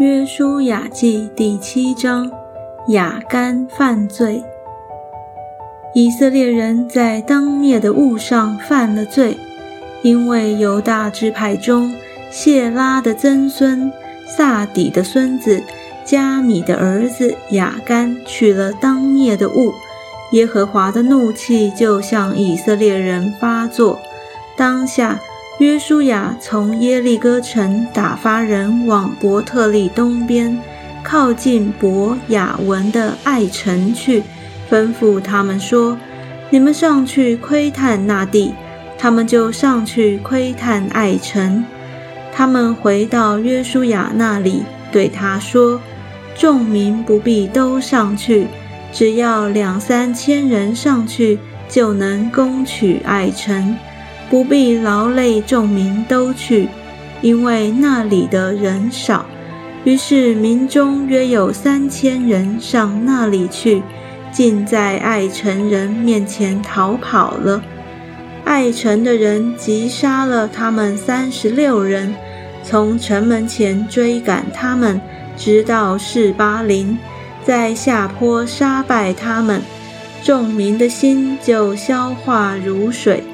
约书亚记第七章，亚干犯罪。以色列人在当灭的物上犯了罪，因为犹大支派中谢拉的曾孙萨底的孙子加米的儿子亚干取了当灭的物，耶和华的怒气就向以色列人发作。当下。约书亚从耶利哥城打发人往伯特利东边，靠近伯雅文的爱城去，吩咐他们说：“你们上去窥探那地。”他们就上去窥探爱城。他们回到约书亚那里，对他说：“众民不必都上去，只要两三千人上去，就能攻取爱城。”不必劳累众民都去，因为那里的人少。于是民中约有三千人上那里去，竟在爱城人面前逃跑了。爱城的人急杀了他们三十六人，从城门前追赶他们，直到士巴林，在下坡杀败他们，众民的心就消化如水。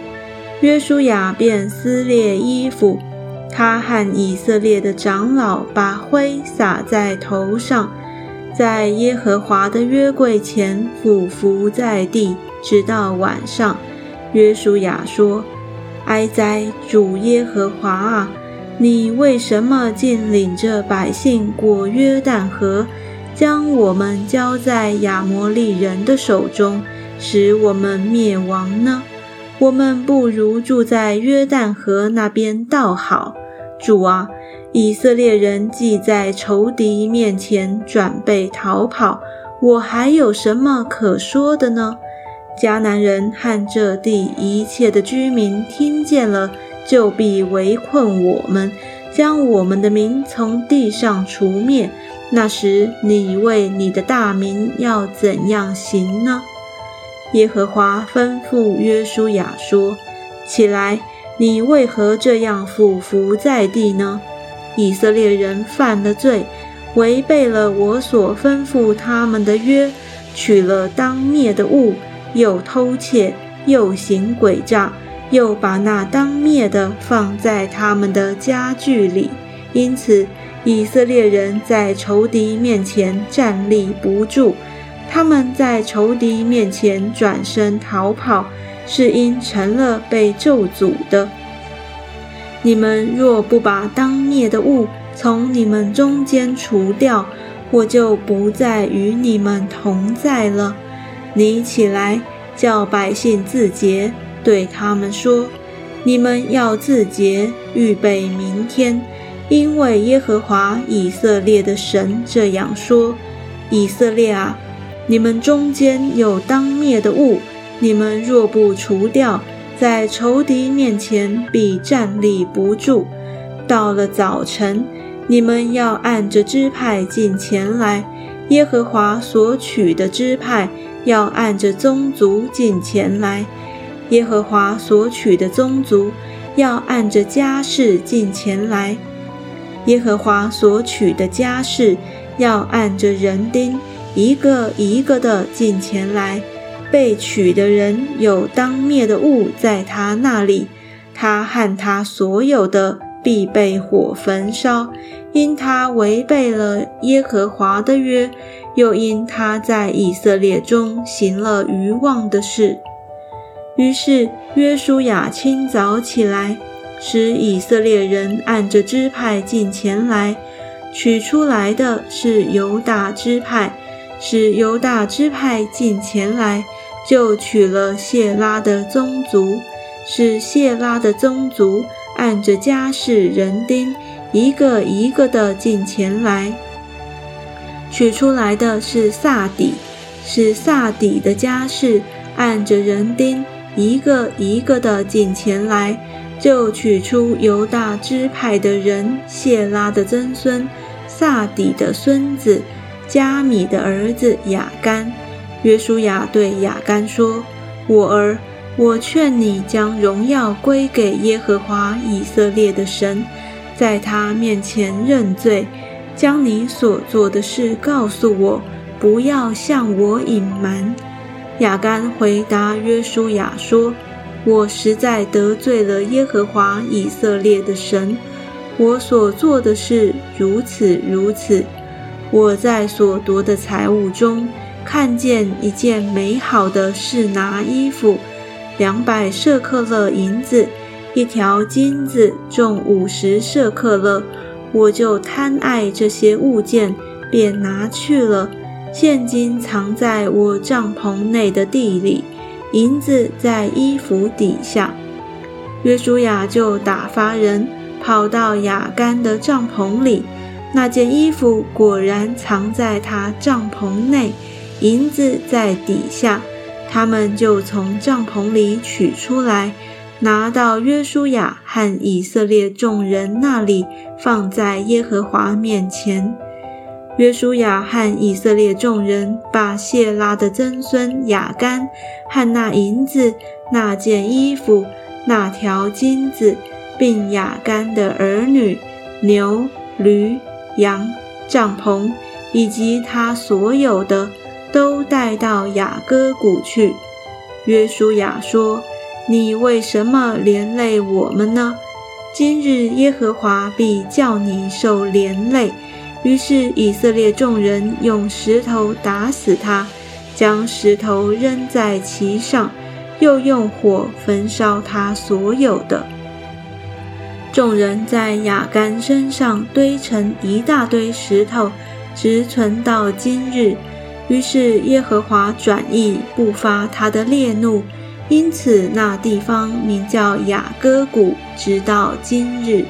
约书亚便撕裂衣服，他和以色列的长老把灰撒在头上，在耶和华的约柜前俯伏在地，直到晚上。约书亚说：“哀哉，主耶和华啊！你为什么竟领着百姓过约旦河，将我们交在亚摩利人的手中，使我们灭亡呢？”我们不如住在约旦河那边倒好。主啊，以色列人既在仇敌面前准备逃跑，我还有什么可说的呢？迦南人和这地一切的居民听见了，就必围困我们，将我们的民从地上除灭。那时，你为你的大名要怎样行呢？耶和华吩咐约书亚说：“起来，你为何这样俯伏在地呢？以色列人犯了罪，违背了我所吩咐他们的约，取了当灭的物，又偷窃，又行诡诈，又把那当灭的放在他们的家具里。因此，以色列人在仇敌面前站立不住。”他们在仇敌面前转身逃跑，是因成了被咒诅的。你们若不把当灭的物从你们中间除掉，我就不再与你们同在了。你起来，叫百姓自洁，对他们说：你们要自洁，预备明天，因为耶和华以色列的神这样说：以色列啊！你们中间有当灭的物，你们若不除掉，在仇敌面前必站立不住。到了早晨，你们要按着支派进前来；耶和华所取的支派要按着宗族进前来；耶和华所取的宗族要按着家世进前来；耶和华所取的家世要按着人丁。一个一个的进前来，被取的人有当灭的物在他那里，他和他所有的必被火焚烧，因他违背了耶和华的约，又因他在以色列中行了愚妄的事。于是约书亚清早起来，使以色列人按着支派进前来，取出来的是犹大支派。使犹大支派进前来，就取了谢拉的宗族，使谢拉的宗族按着家世人丁，一个一个的进前来。取出来的是萨底，使萨底的家世按着人丁，一个一个的进前来，就取出犹大支派的人谢拉的曾孙萨底的孙子。加米的儿子雅干，约书亚对雅干说：“我儿，我劝你将荣耀归给耶和华以色列的神，在他面前认罪，将你所做的事告诉我，不要向我隐瞒。”雅干回答约书亚说：“我实在得罪了耶和华以色列的神，我所做的事如此如此。我在所夺的财物中看见一件美好的是拿衣服，两百舍克勒银子。”一条金子重五十舍克勒，我就贪爱这些物件，便拿去了。现金藏在我帐篷内的地里，银子在衣服底下。约书亚就打发人跑到雅干的帐篷里，那件衣服果然藏在他帐篷内，银子在底下。他们就从帐篷里取出来。拿到约书亚和以色列众人那里，放在耶和华面前。约书亚和以色列众人把谢拉的曾孙雅干和那银子、那件衣服、那条金子，并雅干的儿女、牛、驴、羊、帐篷，以及他所有的，都带到雅各谷去。约书亚说。你为什么连累我们呢？今日耶和华必叫你受连累。于是以色列众人用石头打死他，将石头扔在其上，又用火焚烧他所有的。众人在雅干身上堆成一大堆石头，直存到今日。于是耶和华转意，不发他的烈怒。因此，那地方名叫雅各谷，直到今日。